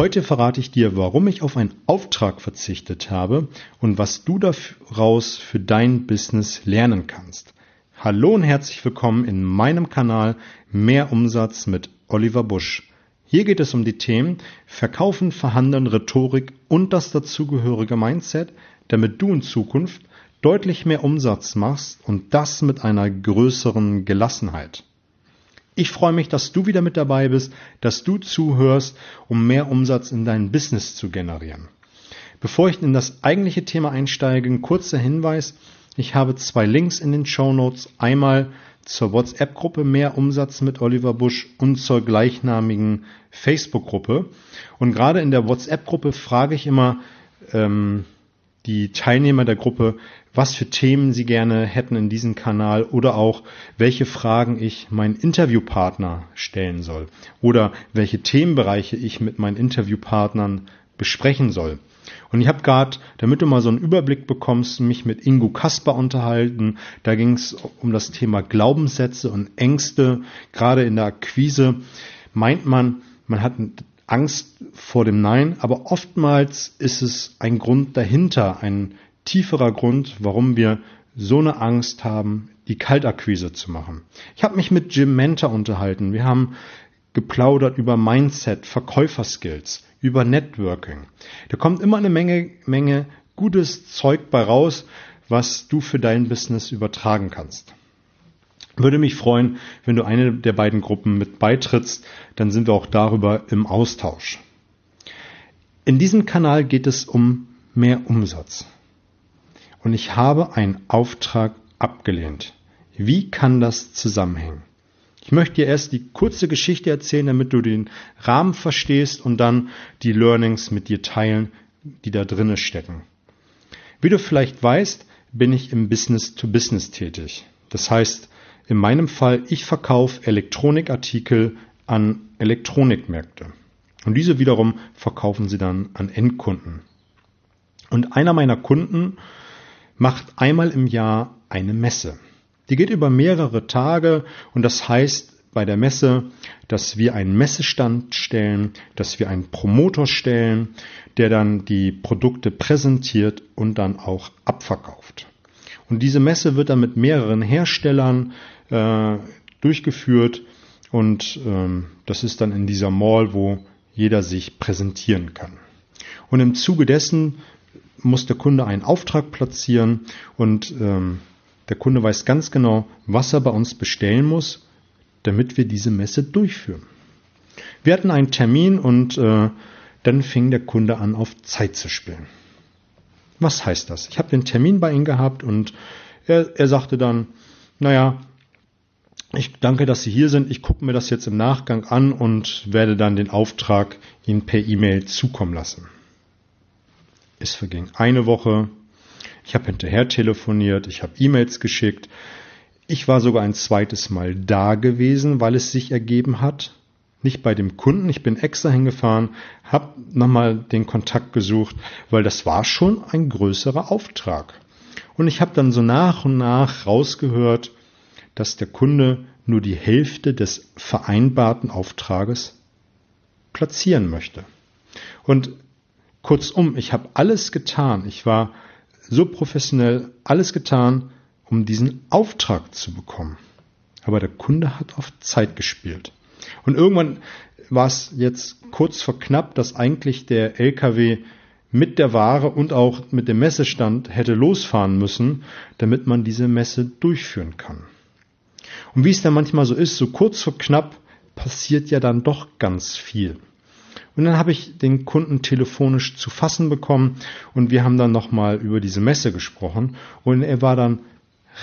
Heute verrate ich dir, warum ich auf einen Auftrag verzichtet habe und was du daraus für dein Business lernen kannst. Hallo und herzlich willkommen in meinem Kanal Mehr Umsatz mit Oliver Busch. Hier geht es um die Themen Verkaufen, Verhandeln, Rhetorik und das dazugehörige Mindset, damit du in Zukunft deutlich mehr Umsatz machst und das mit einer größeren Gelassenheit. Ich freue mich, dass du wieder mit dabei bist, dass du zuhörst, um mehr Umsatz in dein Business zu generieren. Bevor ich in das eigentliche Thema einsteige, ein kurzer Hinweis. Ich habe zwei Links in den Show Notes. Einmal zur WhatsApp-Gruppe Mehr Umsatz mit Oliver Busch und zur gleichnamigen Facebook-Gruppe. Und gerade in der WhatsApp-Gruppe frage ich immer ähm, die Teilnehmer der Gruppe, was für Themen Sie gerne hätten in diesem Kanal oder auch welche Fragen ich meinen Interviewpartner stellen soll oder welche Themenbereiche ich mit meinen Interviewpartnern besprechen soll. Und ich habe gerade, damit du mal so einen Überblick bekommst, mich mit Ingo Kasper unterhalten. Da ging es um das Thema Glaubenssätze und Ängste. Gerade in der Akquise meint man, man hat Angst vor dem Nein, aber oftmals ist es ein Grund dahinter, ein tieferer Grund, warum wir so eine Angst haben, die Kaltakquise zu machen. Ich habe mich mit Jim Mentor unterhalten. Wir haben geplaudert über Mindset, Verkäuferskills, über Networking. Da kommt immer eine Menge, Menge gutes Zeug bei raus, was du für dein Business übertragen kannst. Würde mich freuen, wenn du eine der beiden Gruppen mit beitrittst, dann sind wir auch darüber im Austausch. In diesem Kanal geht es um mehr Umsatz und ich habe einen Auftrag abgelehnt. Wie kann das zusammenhängen? Ich möchte dir erst die kurze Geschichte erzählen, damit du den Rahmen verstehst und dann die Learnings mit dir teilen, die da drinnen stecken. Wie du vielleicht weißt, bin ich im Business to Business tätig. Das heißt, in meinem Fall, ich verkaufe Elektronikartikel an Elektronikmärkte. Und diese wiederum verkaufen sie dann an Endkunden. Und einer meiner Kunden macht einmal im Jahr eine Messe. Die geht über mehrere Tage und das heißt bei der Messe, dass wir einen Messestand stellen, dass wir einen Promotor stellen, der dann die Produkte präsentiert und dann auch abverkauft. Und diese Messe wird dann mit mehreren Herstellern äh, durchgeführt und ähm, das ist dann in dieser Mall, wo jeder sich präsentieren kann. Und im Zuge dessen muss der Kunde einen Auftrag platzieren und ähm, der Kunde weiß ganz genau, was er bei uns bestellen muss, damit wir diese Messe durchführen. Wir hatten einen Termin und äh, dann fing der Kunde an, auf Zeit zu spielen. Was heißt das? Ich habe den Termin bei ihm gehabt und er, er sagte dann, naja, ich danke, dass Sie hier sind. Ich gucke mir das jetzt im Nachgang an und werde dann den Auftrag Ihnen per E-Mail zukommen lassen. Es verging eine Woche. Ich habe hinterher telefoniert, ich habe E-Mails geschickt. Ich war sogar ein zweites Mal da gewesen, weil es sich ergeben hat. Nicht bei dem Kunden, ich bin extra hingefahren, habe nochmal den Kontakt gesucht, weil das war schon ein größerer Auftrag. Und ich habe dann so nach und nach rausgehört, dass der Kunde nur die Hälfte des vereinbarten Auftrages platzieren möchte. Und Kurzum, ich habe alles getan. Ich war so professionell, alles getan, um diesen Auftrag zu bekommen. Aber der Kunde hat auf Zeit gespielt. Und irgendwann war es jetzt kurz vor knapp, dass eigentlich der LKW mit der Ware und auch mit dem Messestand hätte losfahren müssen, damit man diese Messe durchführen kann. Und wie es dann manchmal so ist, so kurz vor knapp passiert ja dann doch ganz viel. Und dann habe ich den Kunden telefonisch zu fassen bekommen und wir haben dann nochmal über diese Messe gesprochen und er war dann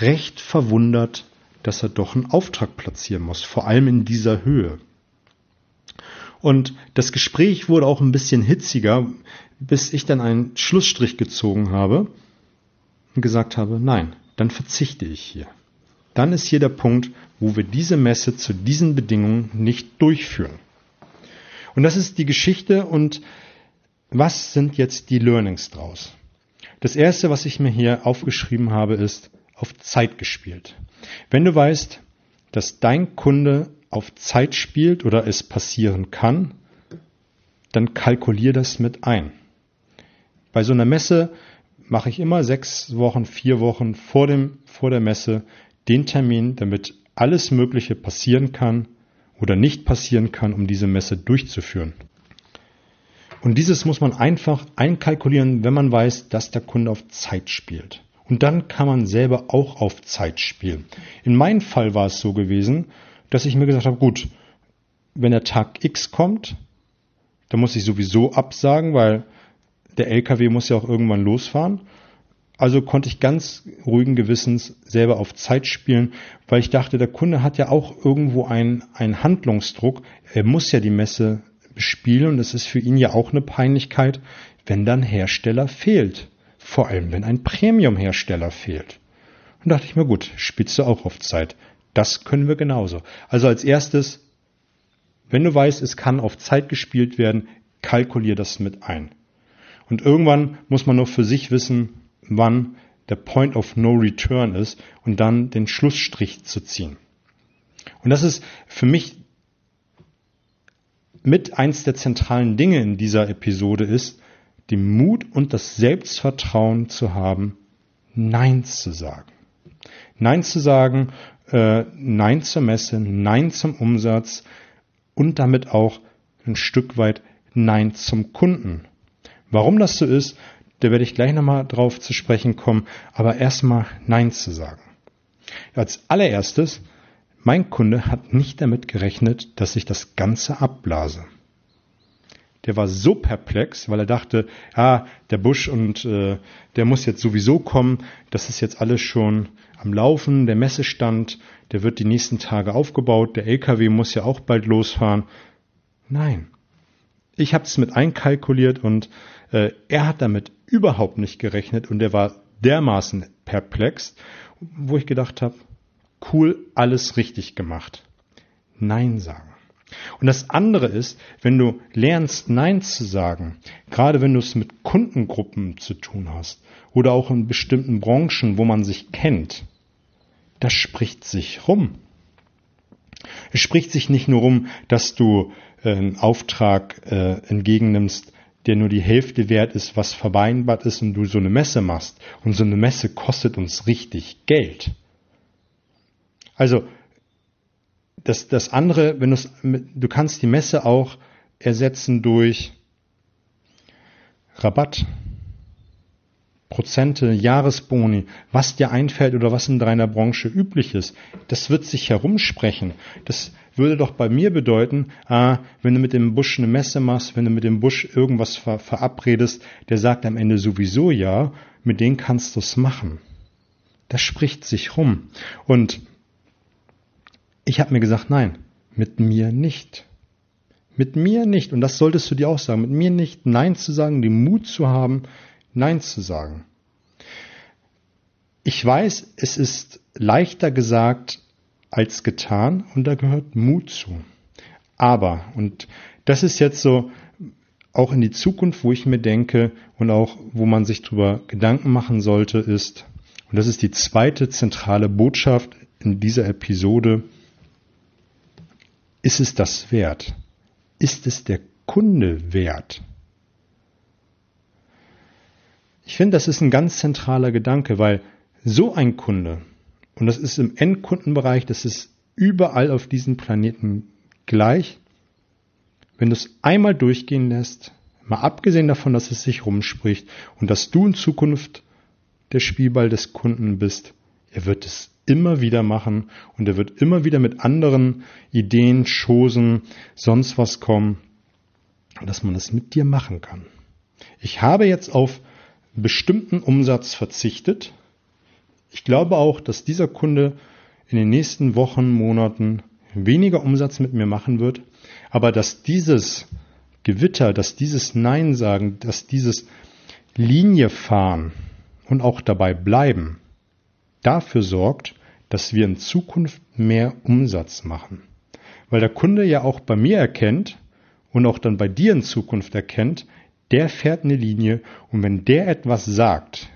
recht verwundert, dass er doch einen Auftrag platzieren muss, vor allem in dieser Höhe. Und das Gespräch wurde auch ein bisschen hitziger, bis ich dann einen Schlussstrich gezogen habe und gesagt habe, nein, dann verzichte ich hier. Dann ist hier der Punkt, wo wir diese Messe zu diesen Bedingungen nicht durchführen. Und das ist die Geschichte und was sind jetzt die Learnings draus? Das erste, was ich mir hier aufgeschrieben habe, ist auf Zeit gespielt. Wenn du weißt, dass dein Kunde auf Zeit spielt oder es passieren kann, dann kalkulier das mit ein. Bei so einer Messe mache ich immer sechs Wochen, vier Wochen vor, dem, vor der Messe den Termin, damit alles Mögliche passieren kann oder nicht passieren kann, um diese Messe durchzuführen. Und dieses muss man einfach einkalkulieren, wenn man weiß, dass der Kunde auf Zeit spielt. Und dann kann man selber auch auf Zeit spielen. In meinem Fall war es so gewesen, dass ich mir gesagt habe, gut, wenn der Tag X kommt, dann muss ich sowieso absagen, weil der LKW muss ja auch irgendwann losfahren. Also konnte ich ganz ruhigen Gewissens selber auf Zeit spielen, weil ich dachte, der Kunde hat ja auch irgendwo einen, einen Handlungsdruck. Er muss ja die Messe bespielen und es ist für ihn ja auch eine Peinlichkeit, wenn dann Hersteller fehlt. Vor allem, wenn ein Premium-Hersteller fehlt. Und dachte ich mir, gut, du auch auf Zeit. Das können wir genauso. Also als erstes, wenn du weißt, es kann auf Zeit gespielt werden, kalkulier das mit ein. Und irgendwann muss man nur für sich wissen, wann der Point of No Return ist und dann den Schlussstrich zu ziehen. Und das ist für mich mit eins der zentralen Dinge in dieser Episode ist, den Mut und das Selbstvertrauen zu haben, Nein zu sagen. Nein zu sagen, äh, Nein zur Messe, Nein zum Umsatz und damit auch ein Stück weit Nein zum Kunden. Warum das so ist, da werde ich gleich nochmal drauf zu sprechen kommen, aber erstmal Nein zu sagen. Als allererstes, mein Kunde hat nicht damit gerechnet, dass ich das Ganze abblase. Der war so perplex, weil er dachte, ah, der Busch und äh, der muss jetzt sowieso kommen, das ist jetzt alles schon am Laufen, der Messestand, der wird die nächsten Tage aufgebaut, der LKW muss ja auch bald losfahren. Nein, ich habe es mit einkalkuliert und äh, er hat damit überhaupt nicht gerechnet und er war dermaßen perplex, wo ich gedacht habe, cool, alles richtig gemacht. Nein sagen. Und das andere ist, wenn du lernst, Nein zu sagen, gerade wenn du es mit Kundengruppen zu tun hast oder auch in bestimmten Branchen, wo man sich kennt, das spricht sich rum. Es spricht sich nicht nur rum, dass du äh, einen Auftrag äh, entgegennimmst, der nur die Hälfte wert ist, was vereinbart ist und du so eine Messe machst. Und so eine Messe kostet uns richtig Geld. Also, das, das andere, wenn du kannst die Messe auch ersetzen durch Rabatt, Prozente, Jahresboni, was dir einfällt oder was in deiner Branche üblich ist, das wird sich herumsprechen. Das würde doch bei mir bedeuten, ah, wenn du mit dem Busch eine Messe machst, wenn du mit dem Busch irgendwas ver verabredest, der sagt am Ende sowieso ja, mit denen kannst du es machen. Das spricht sich rum. Und ich habe mir gesagt, nein, mit mir nicht. Mit mir nicht. Und das solltest du dir auch sagen. Mit mir nicht Nein zu sagen, den Mut zu haben, Nein zu sagen. Ich weiß, es ist leichter gesagt als getan und da gehört Mut zu. Aber, und das ist jetzt so auch in die Zukunft, wo ich mir denke und auch wo man sich darüber Gedanken machen sollte, ist, und das ist die zweite zentrale Botschaft in dieser Episode, ist es das wert? Ist es der Kunde wert? Ich finde, das ist ein ganz zentraler Gedanke, weil so ein Kunde, und das ist im Endkundenbereich, das ist überall auf diesem Planeten gleich, wenn du es einmal durchgehen lässt, mal abgesehen davon, dass es sich rumspricht und dass du in Zukunft der Spielball des Kunden bist, er wird es immer wieder machen und er wird immer wieder mit anderen Ideen, Chosen, sonst was kommen, dass man es mit dir machen kann. Ich habe jetzt auf bestimmten Umsatz verzichtet. Ich glaube auch, dass dieser Kunde in den nächsten Wochen, Monaten weniger Umsatz mit mir machen wird, aber dass dieses Gewitter, dass dieses Nein sagen, dass dieses Linie fahren und auch dabei bleiben, dafür sorgt, dass wir in Zukunft mehr Umsatz machen. Weil der Kunde ja auch bei mir erkennt und auch dann bei dir in Zukunft erkennt, der fährt eine Linie und wenn der etwas sagt,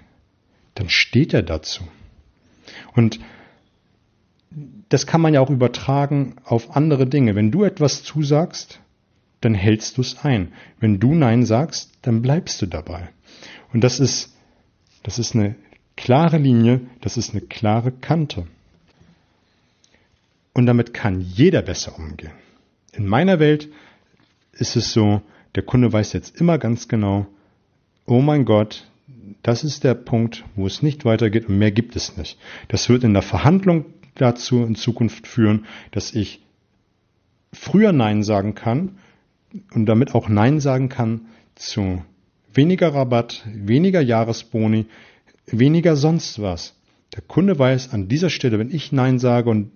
dann steht er dazu. Und das kann man ja auch übertragen auf andere Dinge. Wenn du etwas zusagst, dann hältst du es ein. Wenn du Nein sagst, dann bleibst du dabei. Und das ist, das ist eine klare Linie, das ist eine klare Kante. Und damit kann jeder besser umgehen. In meiner Welt ist es so, der Kunde weiß jetzt immer ganz genau, oh mein Gott, das ist der Punkt, wo es nicht weitergeht und mehr gibt es nicht. Das wird in der Verhandlung dazu in Zukunft führen, dass ich früher Nein sagen kann und damit auch Nein sagen kann zu weniger Rabatt, weniger Jahresboni, weniger sonst was. Der Kunde weiß an dieser Stelle, wenn ich Nein sage und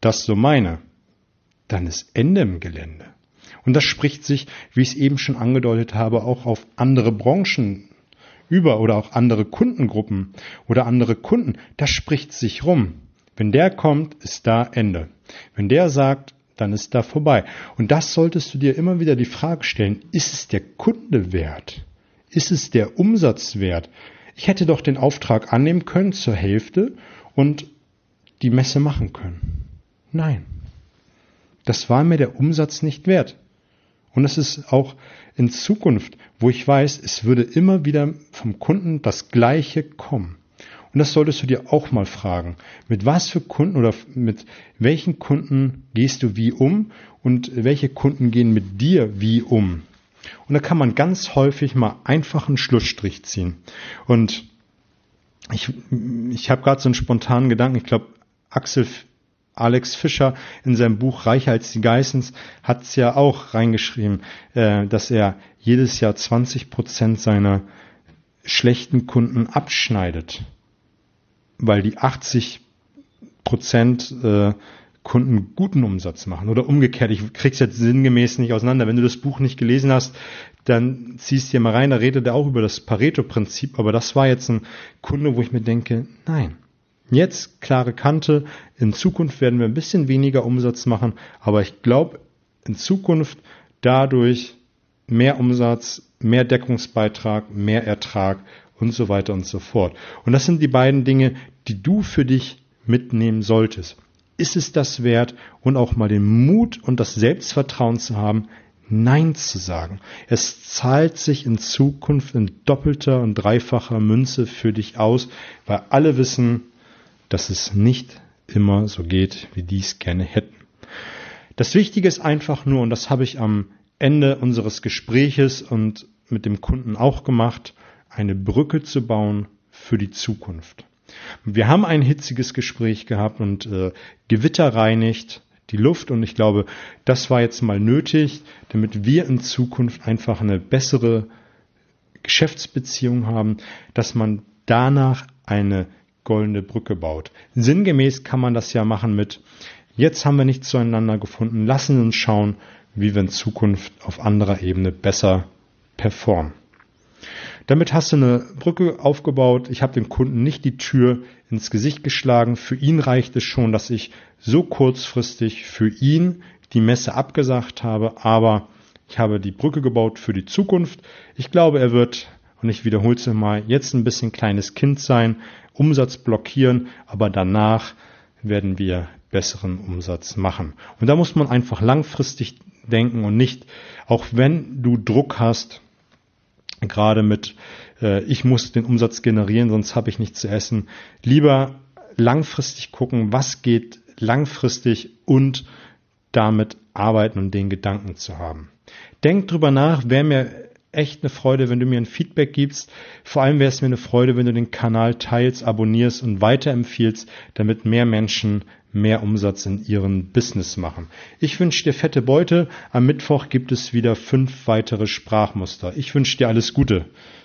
das so meine, dann ist Ende im Gelände. Und das spricht sich, wie ich es eben schon angedeutet habe, auch auf andere Branchen über oder auch andere Kundengruppen oder andere Kunden. Das spricht sich rum. Wenn der kommt, ist da Ende. Wenn der sagt, dann ist da vorbei. Und das solltest du dir immer wieder die Frage stellen, ist es der Kunde wert? Ist es der Umsatz wert? Ich hätte doch den Auftrag annehmen können zur Hälfte und die Messe machen können. Nein. Das war mir der Umsatz nicht wert. Und es ist auch in Zukunft, wo ich weiß, es würde immer wieder vom Kunden das Gleiche kommen. Und das solltest du dir auch mal fragen. Mit was für Kunden oder mit welchen Kunden gehst du wie um und welche Kunden gehen mit dir wie um? Und da kann man ganz häufig mal einfach einen Schlussstrich ziehen. Und ich, ich habe gerade so einen spontanen Gedanken. Ich glaube, Axel Alex Fischer in seinem Buch Reicher als die Geissens hat es ja auch reingeschrieben, äh, dass er jedes Jahr 20 Prozent seiner schlechten Kunden abschneidet, weil die 80 Prozent äh, Kunden guten Umsatz machen oder umgekehrt. Ich krieg's jetzt sinngemäß nicht auseinander. Wenn du das Buch nicht gelesen hast, dann ziehst dir mal rein. Da redet er auch über das Pareto-Prinzip. Aber das war jetzt ein Kunde, wo ich mir denke, nein, Jetzt klare Kante. In Zukunft werden wir ein bisschen weniger Umsatz machen, aber ich glaube, in Zukunft dadurch mehr Umsatz, mehr Deckungsbeitrag, mehr Ertrag und so weiter und so fort. Und das sind die beiden Dinge, die du für dich mitnehmen solltest. Ist es das wert und auch mal den Mut und das Selbstvertrauen zu haben, Nein zu sagen. Es zahlt sich in Zukunft in doppelter und dreifacher Münze für dich aus, weil alle wissen, dass es nicht immer so geht, wie die es gerne hätten. Das Wichtige ist einfach nur, und das habe ich am Ende unseres Gespräches und mit dem Kunden auch gemacht, eine Brücke zu bauen für die Zukunft. Wir haben ein hitziges Gespräch gehabt und äh, Gewitter reinigt die Luft und ich glaube, das war jetzt mal nötig, damit wir in Zukunft einfach eine bessere Geschäftsbeziehung haben, dass man danach eine goldene Brücke baut. Sinngemäß kann man das ja machen mit, jetzt haben wir nicht zueinander gefunden, lassen uns schauen, wie wir in Zukunft auf anderer Ebene besser performen. Damit hast du eine Brücke aufgebaut. Ich habe dem Kunden nicht die Tür ins Gesicht geschlagen. Für ihn reicht es schon, dass ich so kurzfristig für ihn die Messe abgesagt habe, aber ich habe die Brücke gebaut für die Zukunft. Ich glaube, er wird, und ich wiederhole es mal, jetzt ein bisschen kleines Kind sein. Umsatz blockieren, aber danach werden wir besseren Umsatz machen. Und da muss man einfach langfristig denken und nicht, auch wenn du Druck hast, gerade mit, äh, ich muss den Umsatz generieren, sonst habe ich nichts zu essen, lieber langfristig gucken, was geht langfristig und damit arbeiten und den Gedanken zu haben. Denk drüber nach, wer mir echt eine Freude, wenn du mir ein Feedback gibst. Vor allem wäre es mir eine Freude, wenn du den Kanal teilst, abonnierst und weiterempfiehlst, damit mehr Menschen mehr Umsatz in ihrem Business machen. Ich wünsche dir fette Beute. Am Mittwoch gibt es wieder fünf weitere Sprachmuster. Ich wünsche dir alles Gute.